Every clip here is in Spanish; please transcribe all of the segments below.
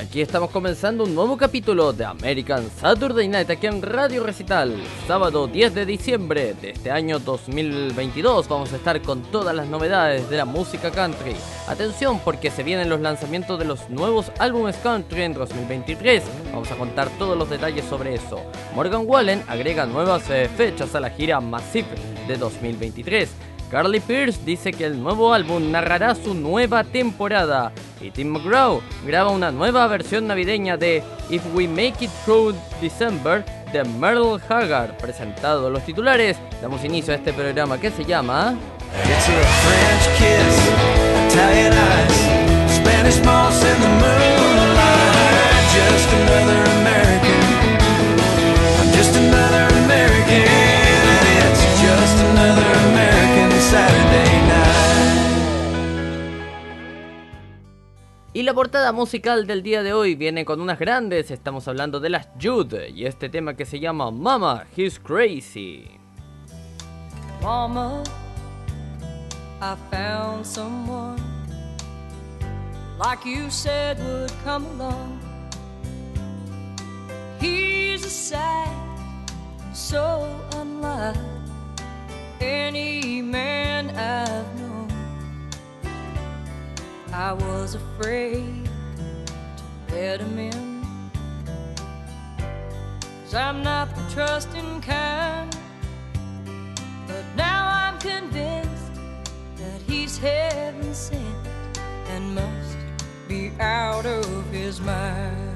aquí estamos comenzando un nuevo capítulo de American Saturday Night aquí en Radio Recital. Sábado 10 de diciembre de este año 2022 vamos a estar con todas las novedades de la música country. Atención porque se vienen los lanzamientos de los nuevos álbumes country en 2023. Vamos a contar todos los detalles sobre eso. Morgan Wallen agrega nuevas eh, fechas a la gira Massive de 2023. Carly Pierce dice que el nuevo álbum narrará su nueva temporada y Tim McGraw graba una nueva versión navideña de If We Make It Through December de Merle Haggard. Presentado los titulares, damos inicio a este programa que se llama... Just another American. It's just another American Y la portada musical del día de hoy viene con unas grandes, estamos hablando de las Jude y este tema que se llama Mama, He's Crazy. Mama, I found someone like you said would come along. He's a sight so unlike any man I've known. I was afraid to let him in. Cause I'm not the trusting kind. But now I'm convinced that he's heaven sent and must be out of his mind.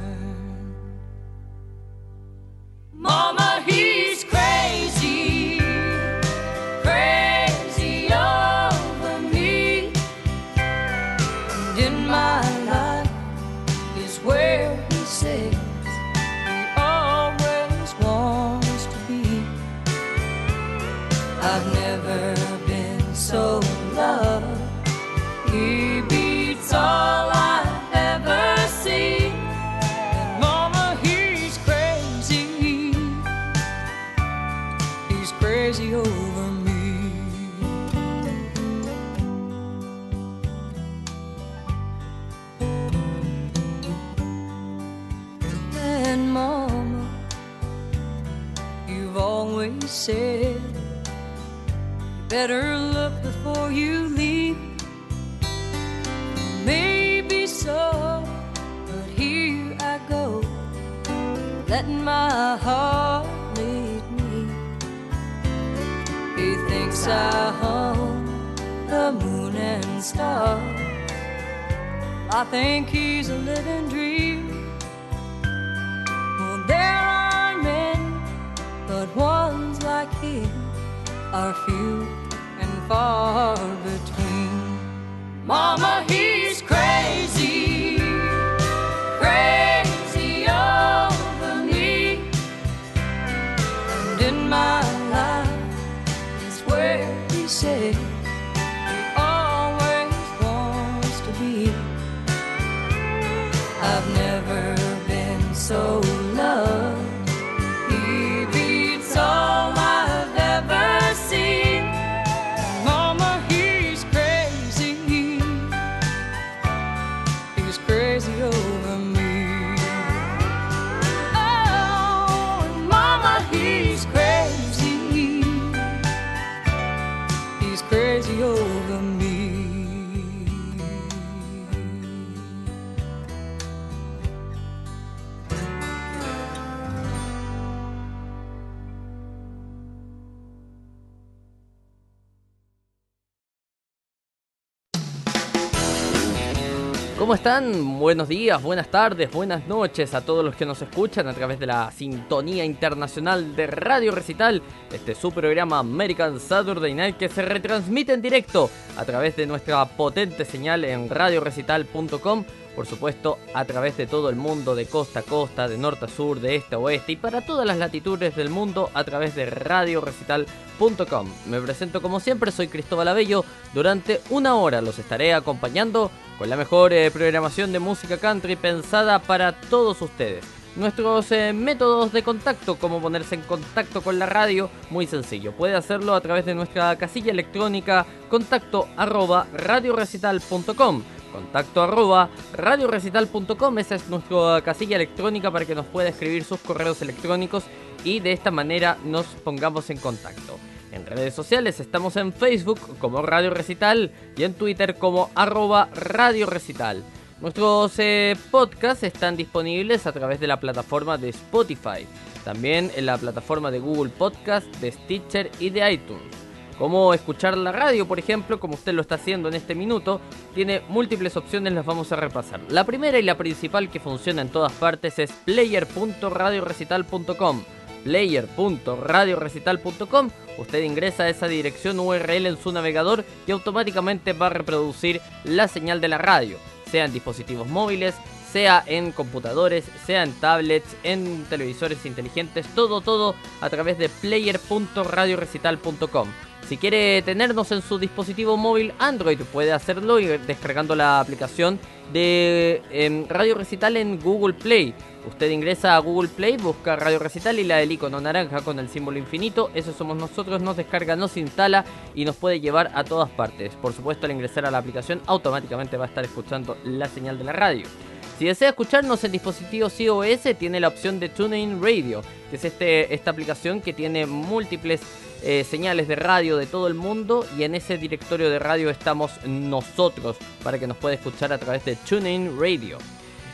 My heart lead me. He thinks I own the moon and stars. I think he's a living dream. Well, there are men, but ones like him are few and far between. Mama, he's crazy my life. Is where he says Buenos días, buenas tardes, buenas noches a todos los que nos escuchan a través de la sintonía internacional de Radio Recital, este su programa American Saturday Night que se retransmite en directo a través de nuestra potente señal en radiorecital.com, por supuesto a través de todo el mundo, de costa a costa, de norte a sur, de este a oeste y para todas las latitudes del mundo a través de radiorecital.com. Me presento como siempre, soy Cristóbal Abello, durante una hora los estaré acompañando con la mejor eh, programación de música country pensada para todos ustedes. Nuestros eh, métodos de contacto, como ponerse en contacto con la radio, muy sencillo. Puede hacerlo a través de nuestra casilla electrónica contacto arroba radiorecital.com. contacto arroba radiorecital.com. Esa es nuestra casilla electrónica para que nos pueda escribir sus correos electrónicos y de esta manera nos pongamos en contacto. En redes sociales estamos en Facebook como Radio Recital y en Twitter como arroba Radio Recital. Nuestros eh, podcasts están disponibles a través de la plataforma de Spotify, también en la plataforma de Google Podcast, de Stitcher y de iTunes. Como escuchar la radio, por ejemplo, como usted lo está haciendo en este minuto, tiene múltiples opciones, las vamos a repasar. La primera y la principal que funciona en todas partes es player.radiorecital.com player.radiorecital.com. Usted ingresa a esa dirección URL en su navegador y automáticamente va a reproducir la señal de la radio, sea en dispositivos móviles, sea en computadores, sea en tablets, en televisores inteligentes, todo, todo a través de player.radiorecital.com. Si quiere tenernos en su dispositivo móvil Android, puede hacerlo descargando la aplicación de em, Radio Recital en Google Play. Usted ingresa a Google Play, busca Radio Recital y la del icono naranja con el símbolo infinito. Eso somos nosotros, nos descarga, nos instala y nos puede llevar a todas partes. Por supuesto, al ingresar a la aplicación, automáticamente va a estar escuchando la señal de la radio. Si desea escucharnos en dispositivos iOS, tiene la opción de TuneIn Radio, que es este, esta aplicación que tiene múltiples eh, señales de radio de todo el mundo y en ese directorio de radio estamos nosotros para que nos pueda escuchar a través de TuneIn Radio.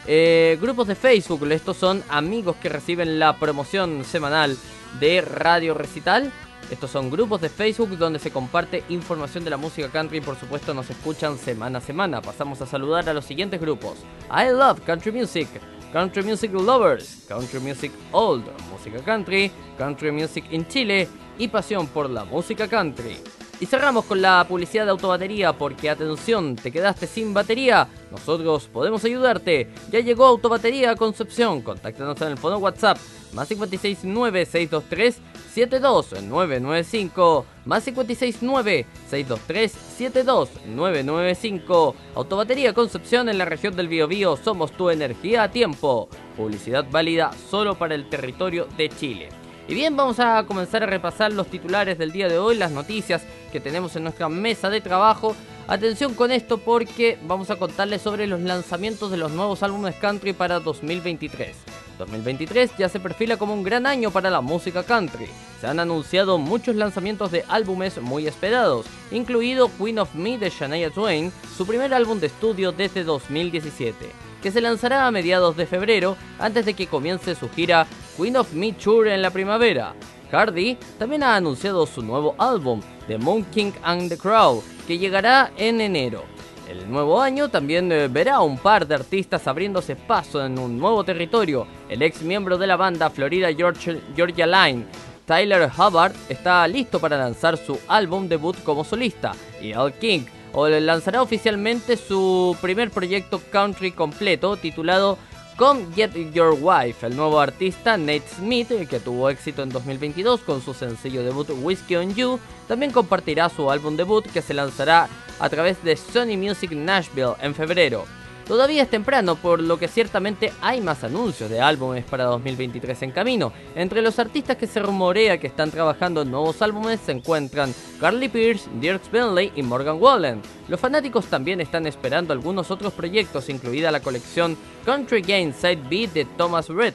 Eh, grupos de Facebook, estos son amigos que reciben la promoción semanal de Radio Recital. Estos son grupos de Facebook donde se comparte información de la música country y por supuesto nos escuchan semana a semana. Pasamos a saludar a los siguientes grupos. I Love Country Music, Country Music Lovers, Country Music Old, Música Country, Country Music in Chile y Pasión por la Música Country. Y cerramos con la publicidad de autobatería porque atención, te quedaste sin batería, nosotros podemos ayudarte. Ya llegó Autobatería Concepción, contáctanos en el fono WhatsApp más 569 623 72995 más 569 623 72995 Autobatería Concepción en la región del Biobío, somos tu energía a tiempo. Publicidad válida solo para el territorio de Chile. Y bien, vamos a comenzar a repasar los titulares del día de hoy, las noticias que tenemos en nuestra mesa de trabajo. Atención con esto porque vamos a contarles sobre los lanzamientos de los nuevos álbumes country para 2023. 2023 ya se perfila como un gran año para la música country. Se han anunciado muchos lanzamientos de álbumes muy esperados, incluido Queen of Me de Shania Twain, su primer álbum de estudio desde 2017 que se lanzará a mediados de febrero antes de que comience su gira Queen of Me Tour en la primavera. Cardi también ha anunciado su nuevo álbum, The Moon King and the Crow, que llegará en enero. El nuevo año también eh, verá un par de artistas abriéndose paso en un nuevo territorio. El ex miembro de la banda Florida Georgia Line, Tyler Hubbard, está listo para lanzar su álbum debut como solista, y Al King o lanzará oficialmente su primer proyecto country completo titulado Come Get Your Wife. El nuevo artista Nate Smith, que tuvo éxito en 2022 con su sencillo debut Whiskey on You, también compartirá su álbum debut que se lanzará a través de Sony Music Nashville en febrero. Todavía es temprano, por lo que ciertamente hay más anuncios de álbumes para 2023 en camino. Entre los artistas que se rumorea que están trabajando en nuevos álbumes se encuentran Carly Pierce, Dirk Bentley y Morgan Wallen. Los fanáticos también están esperando algunos otros proyectos, incluida la colección Country Game Side B de Thomas Red.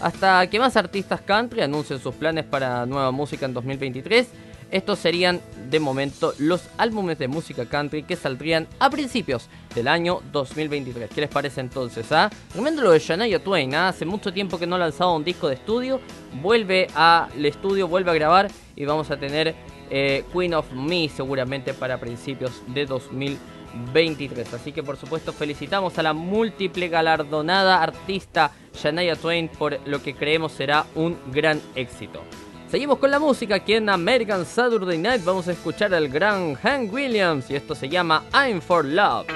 Hasta que más artistas country anuncien sus planes para nueva música en 2023, estos serían de momento los álbumes de música country que saldrían a principios del año 2023. ¿Qué les parece entonces? Ah? Lo de Shania Twain. ¿ah? Hace mucho tiempo que no lanzaba un disco de estudio. Vuelve al estudio, vuelve a grabar y vamos a tener eh, Queen of Me seguramente para principios de 2023. Así que por supuesto felicitamos a la múltiple galardonada artista Shania Twain por lo que creemos será un gran éxito. Seguimos con la música aquí en American Saturday Night. Vamos a escuchar al gran Hank Williams y esto se llama I'm for Love.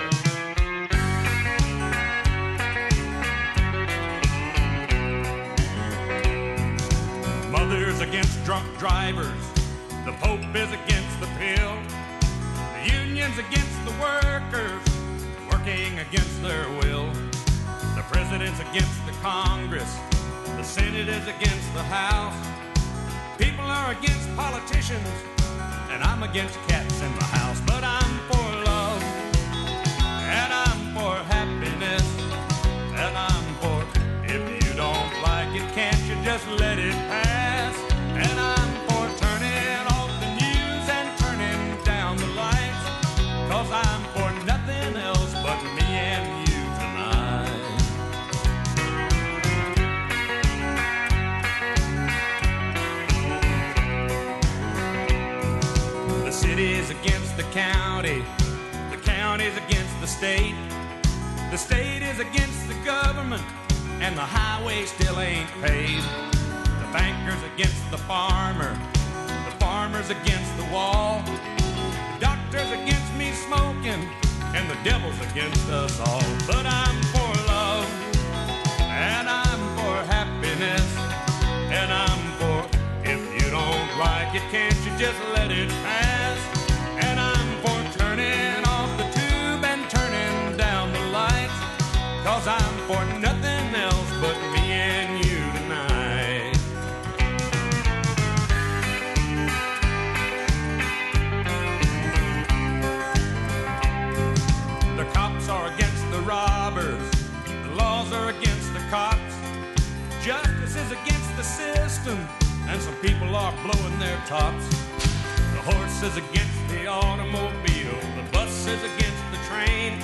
Mother's against drunk drivers. The Pope is against the pill. The union's against the workers, working against their will. The president's against the Congress. The Senate is against the House. People are against politicians, and I'm against cats in the house, but I'm for love, and I'm for happiness, and I'm for if you don't like it, can't you just let it? State. The state is against the government, and the highway still ain't paved. The banker's against the farmer, the farmer's against the wall. The doctor's against me smoking, and the devil's against us all. But I'm for love, and I'm for happiness, and I'm for if you don't like it, can't you just let it pass? And some people are blowing their tops. The horse is against the automobile. The bus is against the train.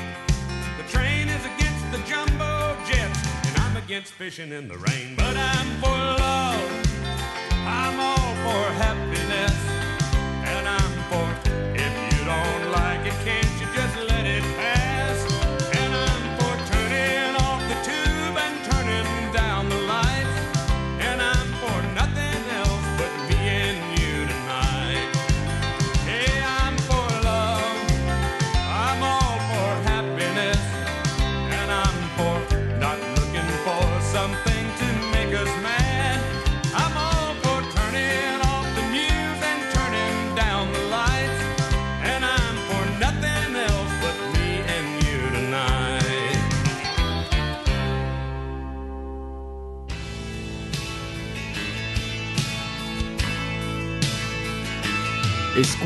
The train is against the jumbo jets. And I'm against fishing in the rain. But I'm for love. I'm all for happiness. And I'm for if you don't like it, can't you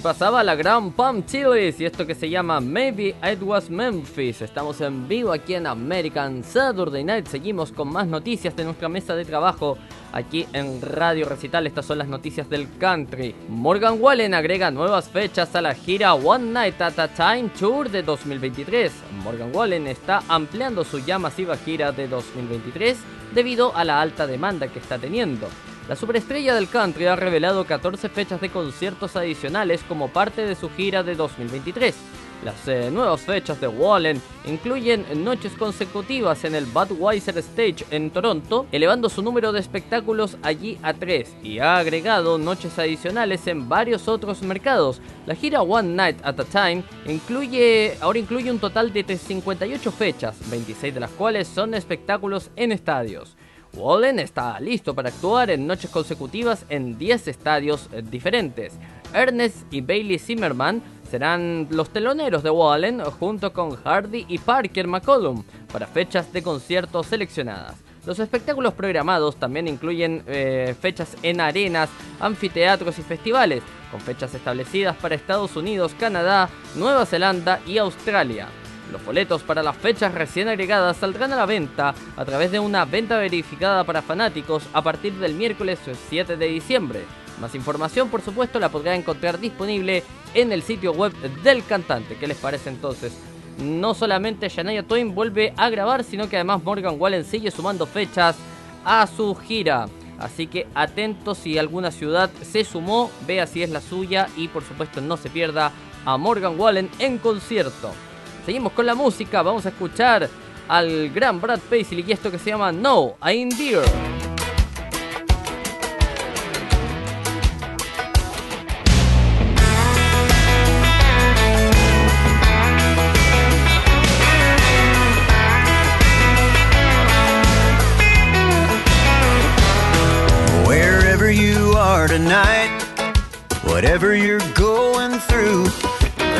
Y pasaba la gran Pam Chilis y esto que se llama Maybe It Was Memphis. Estamos en vivo aquí en American Saturday Night. Seguimos con más noticias de nuestra mesa de trabajo aquí en Radio Recital. Estas son las noticias del country. Morgan Wallen agrega nuevas fechas a la gira One Night at a Time Tour de 2023. Morgan Wallen está ampliando su ya masiva gira de 2023 debido a la alta demanda que está teniendo. La superestrella del country ha revelado 14 fechas de conciertos adicionales como parte de su gira de 2023. Las eh, nuevas fechas de Wallen incluyen noches consecutivas en el Budweiser Stage en Toronto, elevando su número de espectáculos allí a 3, y ha agregado noches adicionales en varios otros mercados. La gira One Night at a Time incluye, ahora incluye un total de 58 fechas, 26 de las cuales son espectáculos en estadios. Wallen está listo para actuar en noches consecutivas en 10 estadios eh, diferentes. Ernest y Bailey Zimmerman serán los teloneros de Wallen junto con Hardy y Parker McCollum para fechas de conciertos seleccionadas. Los espectáculos programados también incluyen eh, fechas en arenas, anfiteatros y festivales, con fechas establecidas para Estados Unidos, Canadá, Nueva Zelanda y Australia. Los boletos para las fechas recién agregadas saldrán a la venta a través de una venta verificada para fanáticos a partir del miércoles 7 de diciembre. Más información, por supuesto, la podrá encontrar disponible en el sitio web del cantante. ¿Qué les parece entonces? No solamente Shania Twain vuelve a grabar, sino que además Morgan Wallen sigue sumando fechas a su gira. Así que atentos si alguna ciudad se sumó, vea si es la suya y por supuesto no se pierda a Morgan Wallen en concierto. Seguimos con la música, vamos a escuchar al gran Brad Paisley y esto que se llama No, I'm Dear. Wherever you are tonight, whatever you're going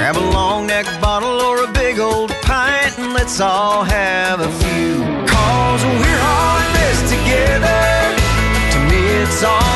grab a long neck bottle or a big old pint and let's all have a few. Cause we're all in this together. To me, it's all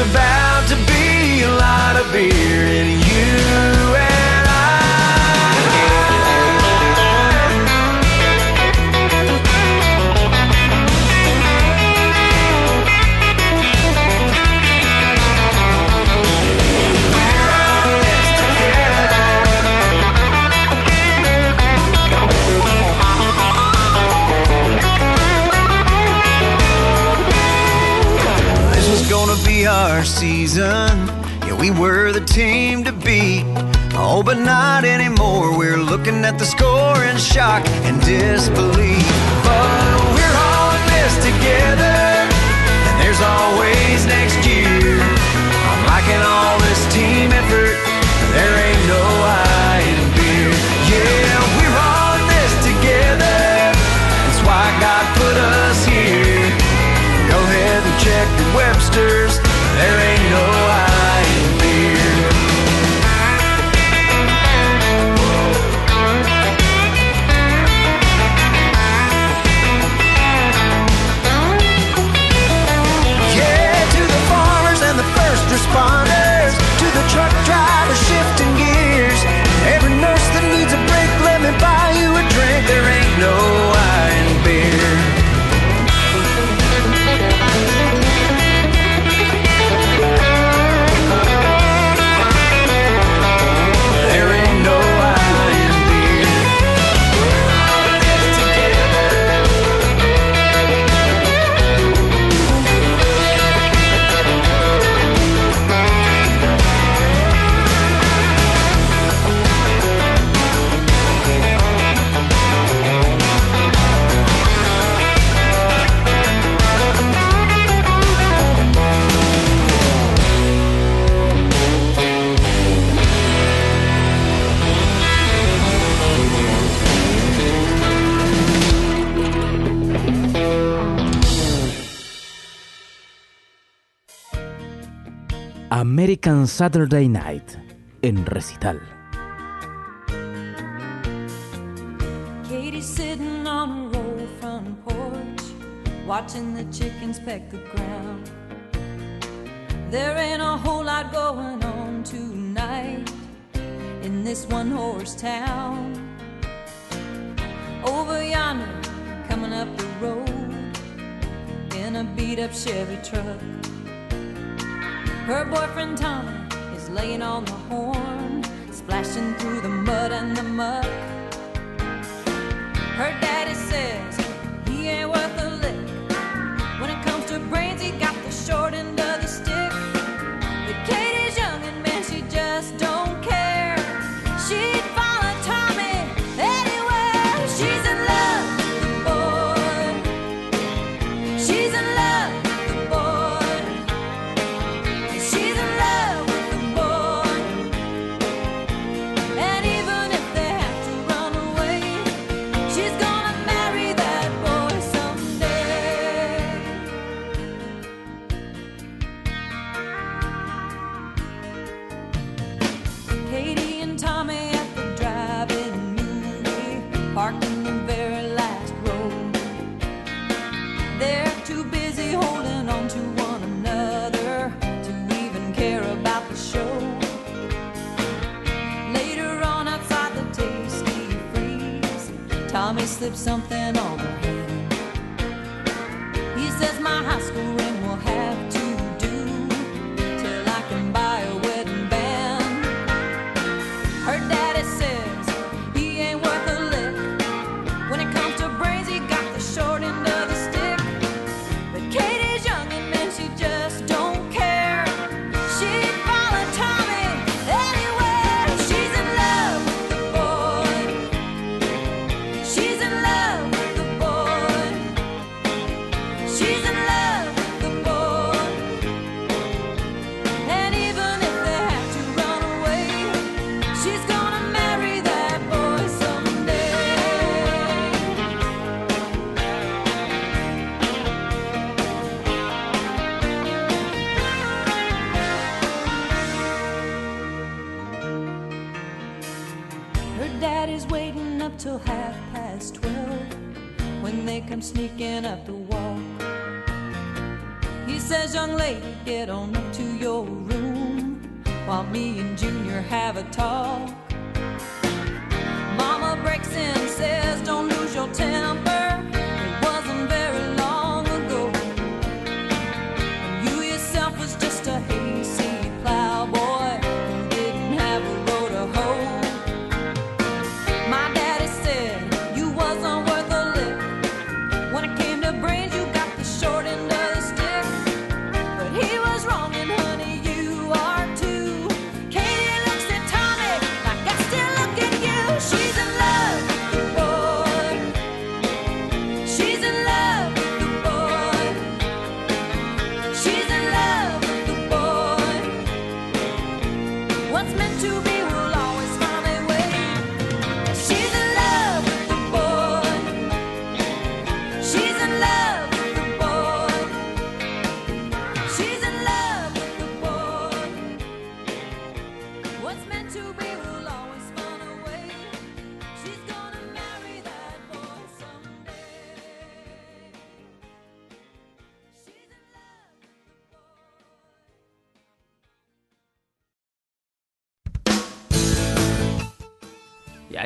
survive. Season. Yeah, we were the team to beat. Oh, but not anymore. We're looking at the score in shock and disbelief. But we're all in this together, and there's always next year. I'm liking all this team effort. There ain't no Saturday Night en recital. Katie's sitting on a roll front porch, watching the chickens peck the ground. There ain't a whole lot going on tonight in this one horse town. Over yonder, coming up the road in a beat up Chevy truck. Her boyfriend is laying on the horn, splashing through the mud and the muck. Slips on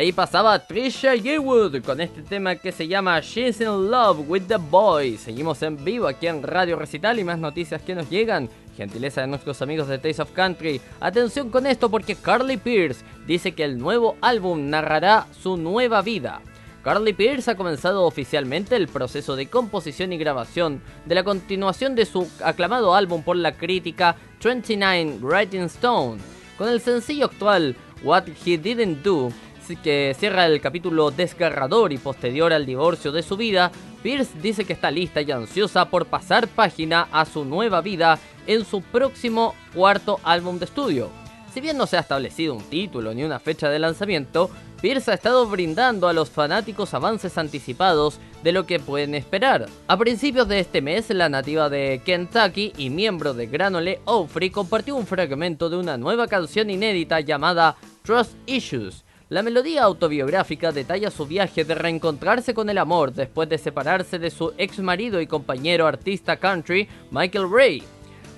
ahí pasaba Trisha Yearwood con este tema que se llama She's in Love with the Boy. Seguimos en vivo aquí en Radio Recital y más noticias que nos llegan. Gentileza de nuestros amigos de Taste of Country. Atención con esto porque Carly Pierce dice que el nuevo álbum narrará su nueva vida. Carly Pierce ha comenzado oficialmente el proceso de composición y grabación de la continuación de su aclamado álbum por la crítica 29 Writing Stone, con el sencillo actual What He Didn't Do, que cierra el capítulo desgarrador y posterior al divorcio de su vida, Pierce dice que está lista y ansiosa por pasar página a su nueva vida en su próximo cuarto álbum de estudio. Si bien no se ha establecido un título ni una fecha de lanzamiento, Pierce ha estado brindando a los fanáticos avances anticipados de lo que pueden esperar. A principios de este mes, la nativa de Kentucky y miembro de Granole Ofri compartió un fragmento de una nueva canción inédita llamada Trust Issues. La melodía autobiográfica detalla su viaje de reencontrarse con el amor después de separarse de su ex marido y compañero artista country Michael Ray.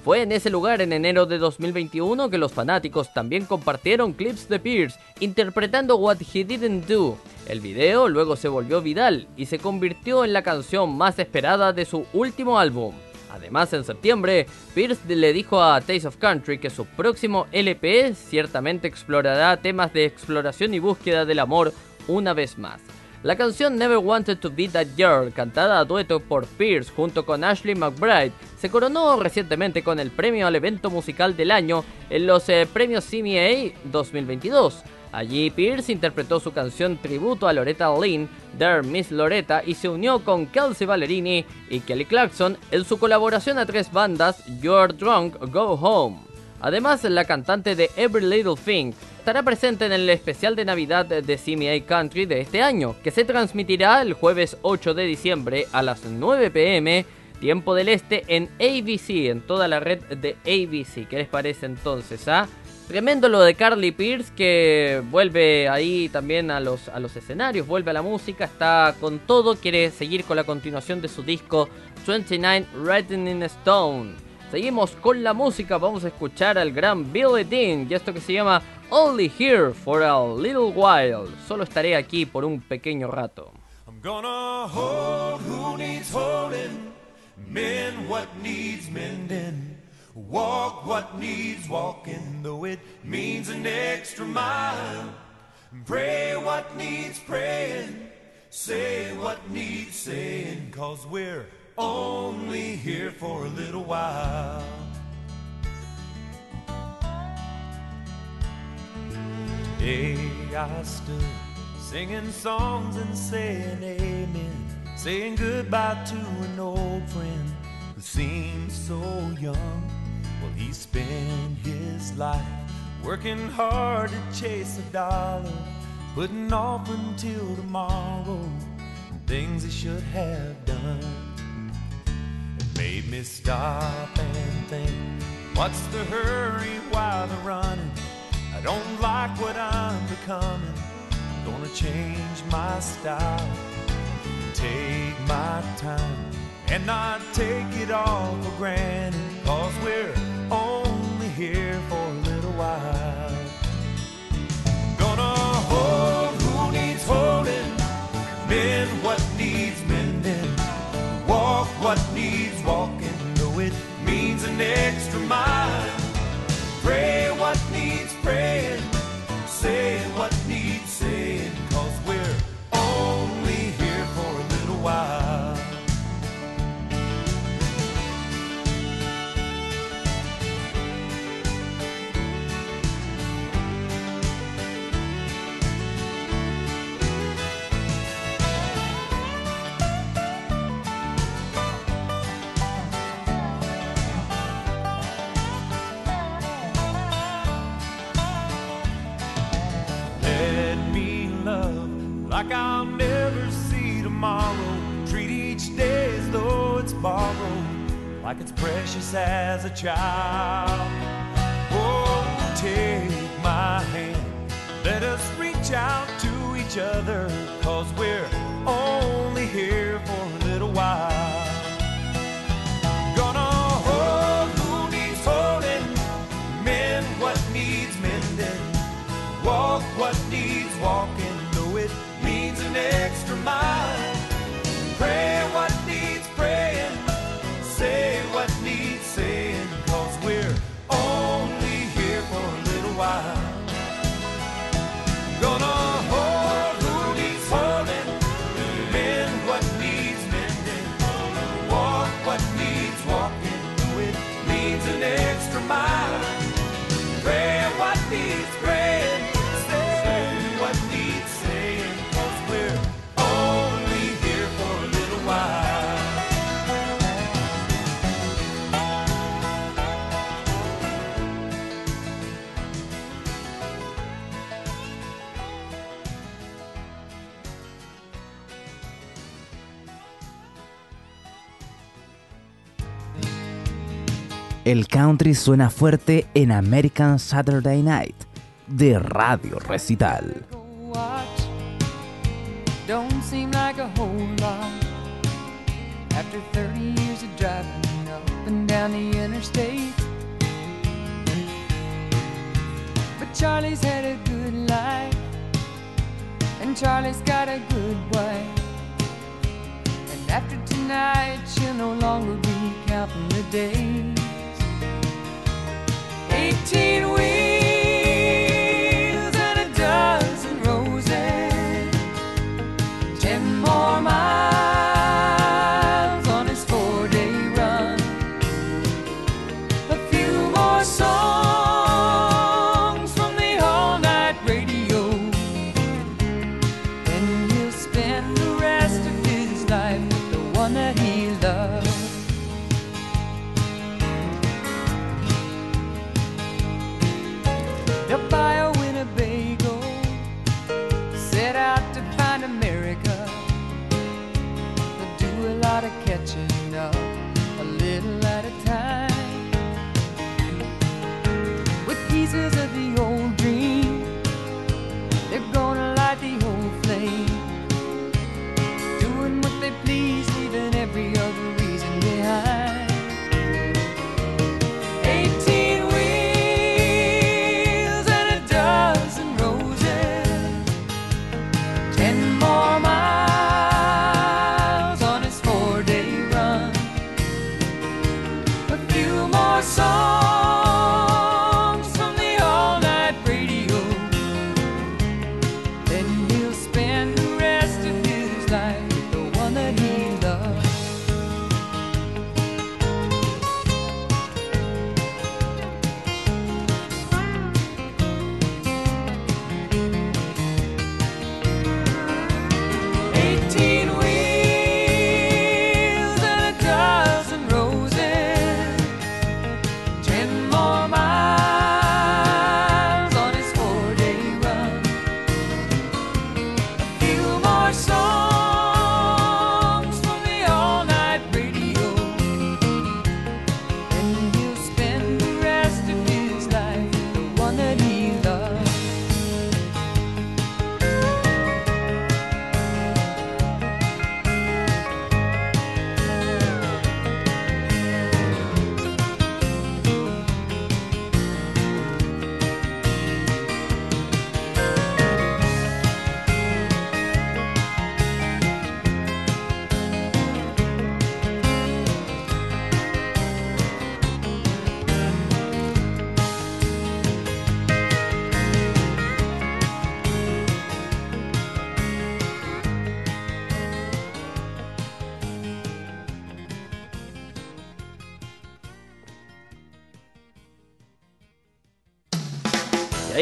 Fue en ese lugar en enero de 2021 que los fanáticos también compartieron clips de Pierce interpretando What He Didn't Do. El video luego se volvió viral y se convirtió en la canción más esperada de su último álbum. Además, en septiembre, Pierce le dijo a Taste of Country que su próximo LP ciertamente explorará temas de exploración y búsqueda del amor una vez más. La canción Never Wanted to Be That Girl, cantada a dueto por Pierce junto con Ashley McBride, se coronó recientemente con el premio al evento musical del año en los eh, premios CMA 2022. Allí Pierce interpretó su canción tributo a Loretta Lynn, There Miss Loretta, y se unió con Kelsey Ballerini y Kelly Clarkson en su colaboración a tres bandas You're Drunk, Go Home. Además, la cantante de Every Little Thing estará presente en el especial de Navidad de CMA Country de este año, que se transmitirá el jueves 8 de diciembre a las 9 pm, tiempo del este, en ABC, en toda la red de ABC. ¿Qué les parece entonces? Ah? Tremendo lo de Carly Pierce que vuelve ahí también a los, a los escenarios, vuelve a la música, está con todo, quiere seguir con la continuación de su disco 29 Written in Stone. Seguimos con la música, vamos a escuchar al gran Billy Dean y esto que se llama Only Here for a Little While. Solo estaré aquí por un pequeño rato. I'm gonna hold who needs holding, mend what needs mending, walk what needs walking, though it means an extra mile. Pray what needs praying, say what needs saying, cause we're only here for a little while. Day I stood singing songs and saying amen, saying goodbye to an old friend who seemed so young. He spent his life working hard to chase a dollar, putting off until tomorrow things he should have done. It made me stop and think, what's the hurry while they're running? I don't like what I'm becoming. I'm gonna change my style, take my time, and not take it all for granted. Cause we're only here for a little while. Gonna hold who needs holding, mend what needs mending, walk what needs walking, though it means an extra mile. Pray what needs praying, say what like I'll never see tomorrow. Treat each day as though it's borrowed, like it's precious as a child. Oh, take my hand, let us reach out to each other, cause we're El country suena fuerte en American Saturday Night de Radio Recital. watch don't seem like a whole lot after 30 years of driving up and down the interstate. But Charlie's had a good life, and Charlie's got a good wife. And after tonight, she'll no longer be counting the. 18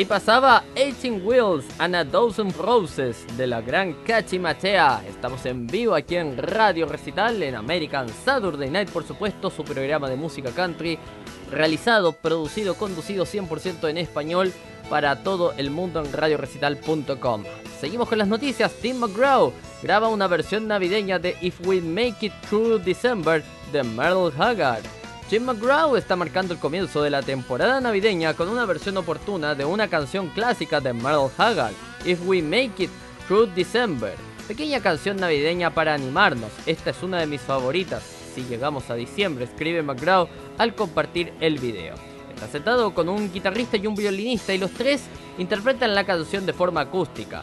ahí pasaba 18 Wheels and a Dozen Roses de la gran Cachi Machea. Estamos en vivo aquí en Radio Recital en American Saturday Night, por supuesto, su programa de música country, realizado, producido, conducido 100% en español para todo el mundo en radiorecital.com. Seguimos con las noticias. Tim McGraw graba una versión navideña de If We Make It Through December de Merle Haggard. Jim McGraw está marcando el comienzo de la temporada navideña con una versión oportuna de una canción clásica de Merle Haggard, If We Make It Through December. Pequeña canción navideña para animarnos, esta es una de mis favoritas. Si llegamos a diciembre, escribe McGraw al compartir el video. Está sentado con un guitarrista y un violinista y los tres interpretan la canción de forma acústica.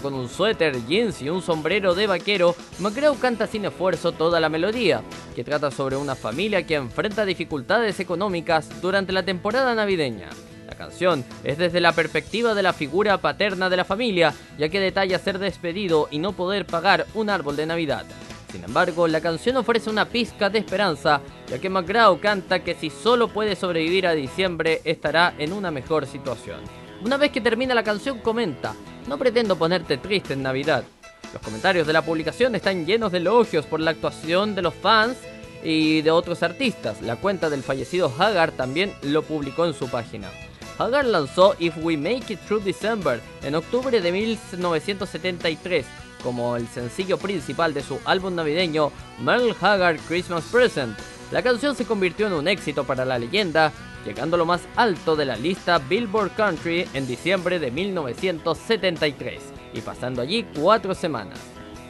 Con un suéter, jeans y un sombrero de vaquero, McGraw canta sin esfuerzo toda la melodía, que trata sobre una familia que enfrenta dificultades económicas durante la temporada navideña. La canción es desde la perspectiva de la figura paterna de la familia, ya que detalla ser despedido y no poder pagar un árbol de Navidad. Sin embargo, la canción ofrece una pizca de esperanza, ya que McGraw canta que si solo puede sobrevivir a diciembre estará en una mejor situación. Una vez que termina la canción comenta, no pretendo ponerte triste en Navidad. Los comentarios de la publicación están llenos de elogios por la actuación de los fans y de otros artistas. La cuenta del fallecido Haggard también lo publicó en su página. Haggard lanzó If We Make It Through December en octubre de 1973 como el sencillo principal de su álbum navideño Merle Haggard Christmas Present. La canción se convirtió en un éxito para la leyenda, llegando a lo más alto de la lista Billboard Country en diciembre de 1973 y pasando allí cuatro semanas.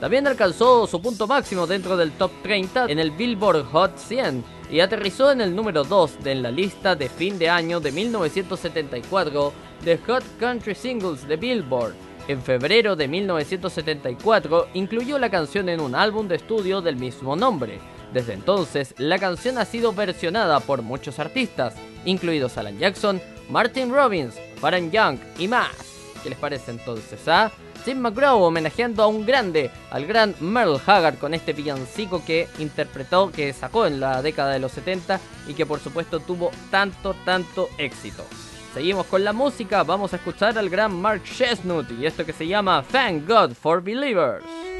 También alcanzó su punto máximo dentro del top 30 en el Billboard Hot 100 y aterrizó en el número 2 de la lista de fin de año de 1974 de Hot Country Singles de Billboard. En febrero de 1974 incluyó la canción en un álbum de estudio del mismo nombre. Desde entonces, la canción ha sido versionada por muchos artistas, incluidos Alan Jackson, Martin Robbins, Farron Young y más. ¿Qué les parece entonces, ah? Tim McGraw homenajeando a un grande, al gran Merle Haggard con este villancico que interpretó, que sacó en la década de los 70 y que por supuesto tuvo tanto, tanto éxito. Seguimos con la música, vamos a escuchar al gran Mark Chestnut y esto que se llama Thank God for Believers.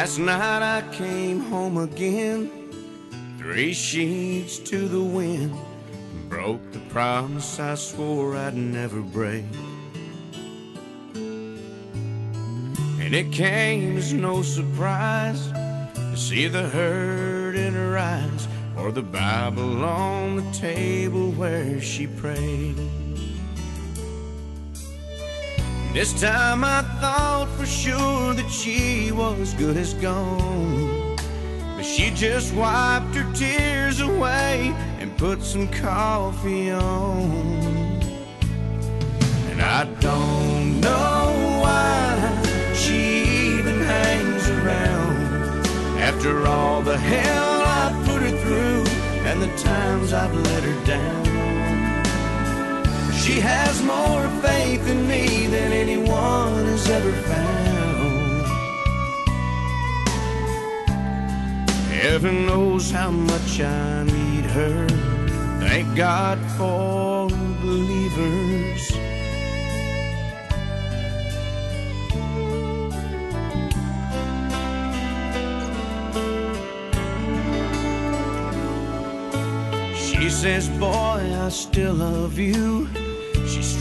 Last night I came home again, three sheets to the wind, broke the promise I swore I'd never break. And it came as no surprise to see the hurt in her eyes, or the Bible on the table where she prayed. This time I thought for sure that she was good as gone. But she just wiped her tears away and put some coffee on. And I don't know why she even hangs around. After all the hell I put her through and the times I've let her down. She has more faith in me than anyone has ever found. Heaven knows how much I need her. Thank God for believers. She says, Boy, I still love you.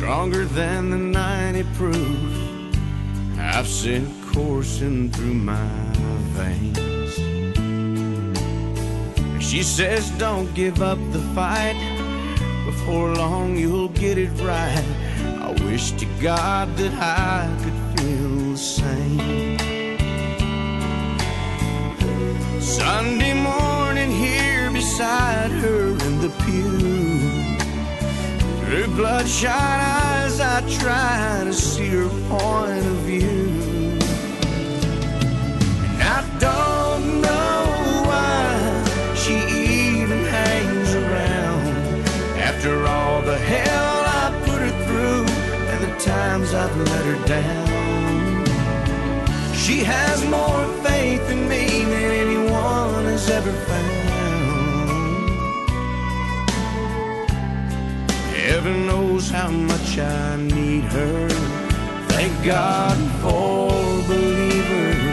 Stronger than the 90 proof. I've sent coursing through my veins. She says, Don't give up the fight. Before long, you'll get it right. I wish to God that I could feel the same. Sunday morning, here beside her in the pew. Through bloodshot eyes, I try to see her point of view. And I don't know why she even hangs around. After all the hell I put her through and the times I've let her down. She has more faith in me than anyone has ever found. Heaven knows how much I need her. Thank God for believers.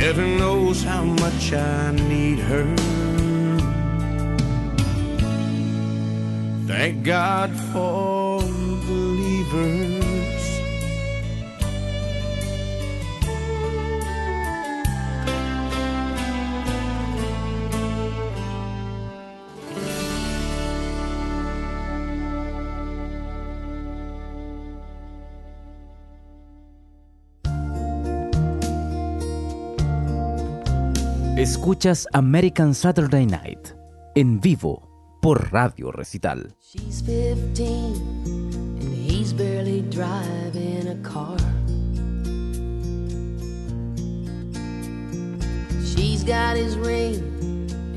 Heaven knows how much I need her. Thank God for believers. Escuchas American Saturday Night en vivo por Radio Recital. She's 15 and he's barely driving a car. She's got his ring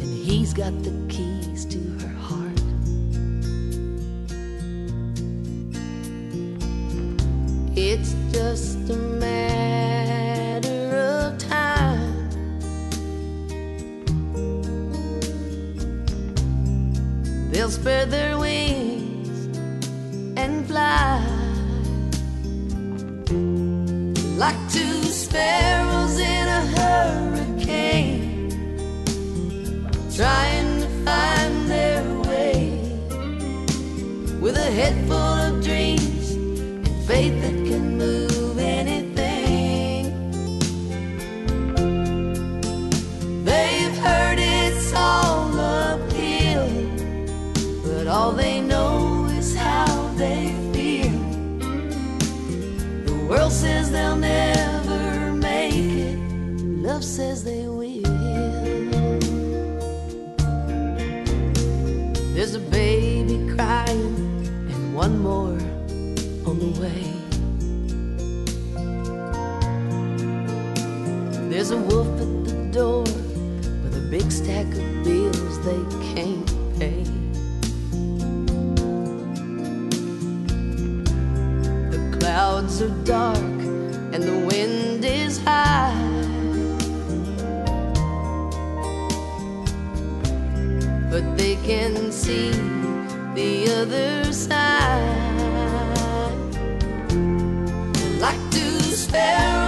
and he's got the keys to her heart. It's just a matter They'll spread their wings and fly like two sparrows in a hurricane, trying to find their way with a head full of dreams and faith. They'll never make it, love says they will. There's a baby crying and one more on the way. There's a wolf at the door with a big stack of bills they can't pay. The clouds are dark and the wind is high. But they can see the other side. Like two sparrows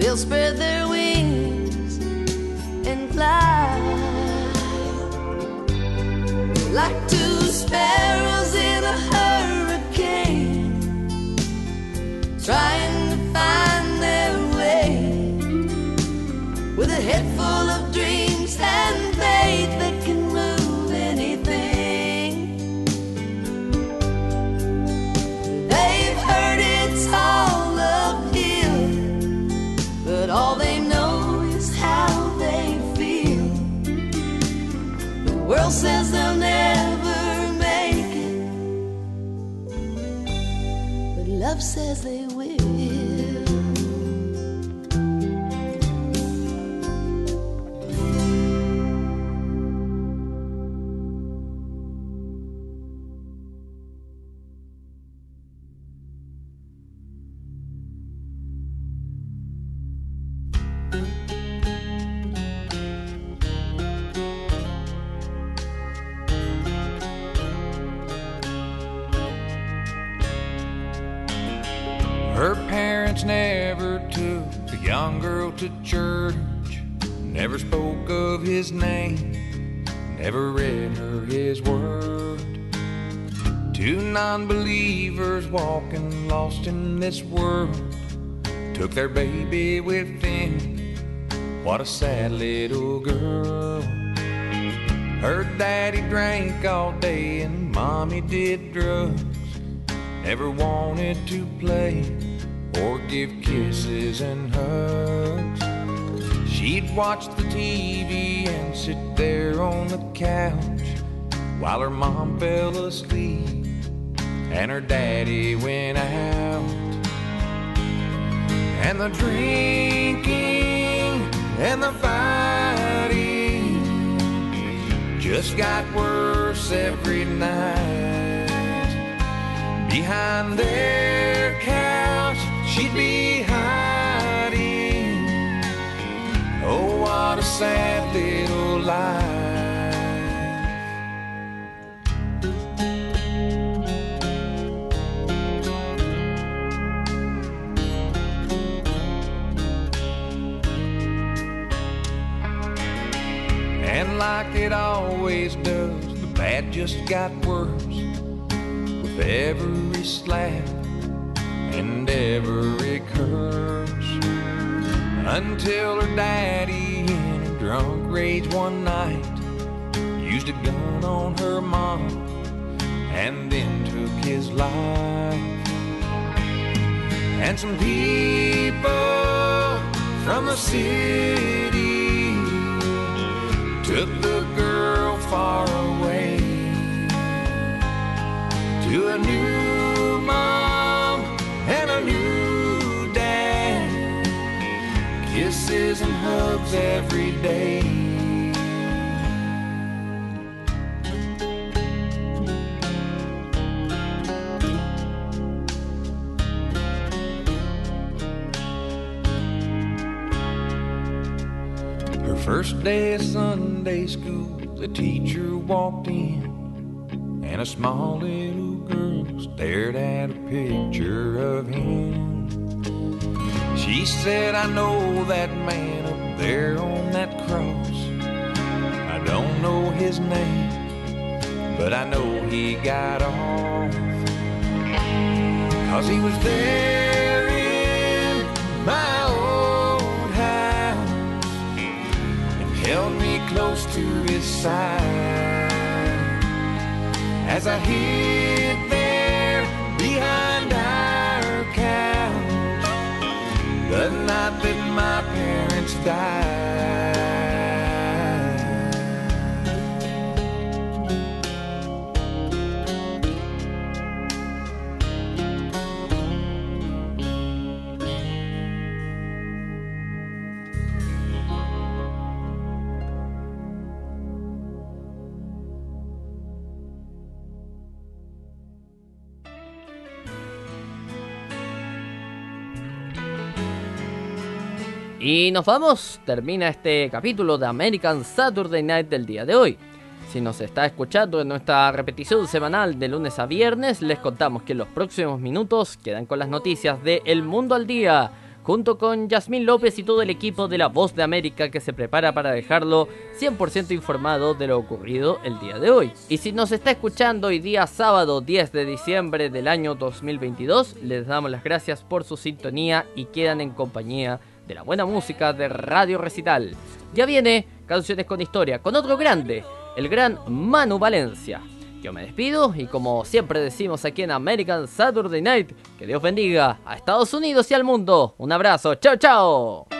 They'll spread their wings and fly. Like two sparrows his name, never read her his word. Two non believers walking lost in this world took their baby with them. What a sad little girl. Her daddy drank all day and mommy did drugs. Never wanted to play or give kisses and hugs. She'd watch the TV and sit there on the couch while her mom fell asleep and her daddy went out. And the drinking and the fighting just got worse every night. Behind their couch, she'd be what a sad little life. And like it always does. The bad just got worse with every slap and every curse. Until her daddy, drunk rage one night, used a gun on her mom and then took his life. And some people from the city took the girl far away to a new Kisses and hugs every day. Her first day of Sunday school, the teacher walked in, and a small little girl stared at a picture of him. She said, I know that man up there on that cross. I don't know his name, but I know he got off. Cause he was there in my old house and held me close to his side as I hid there behind our couch the night that my parents died. Y nos vamos, termina este capítulo de American Saturday Night del día de hoy. Si nos está escuchando en nuestra repetición semanal de lunes a viernes, les contamos que en los próximos minutos quedan con las noticias de El Mundo al Día, junto con Yasmín López y todo el equipo de La Voz de América que se prepara para dejarlo 100% informado de lo ocurrido el día de hoy. Y si nos está escuchando hoy día sábado 10 de diciembre del año 2022, les damos las gracias por su sintonía y quedan en compañía de la buena música de Radio Recital. Ya viene Canciones con Historia, con otro grande, el gran Manu Valencia. Yo me despido y como siempre decimos aquí en American Saturday Night, que Dios bendiga a Estados Unidos y al mundo. Un abrazo, chao chao.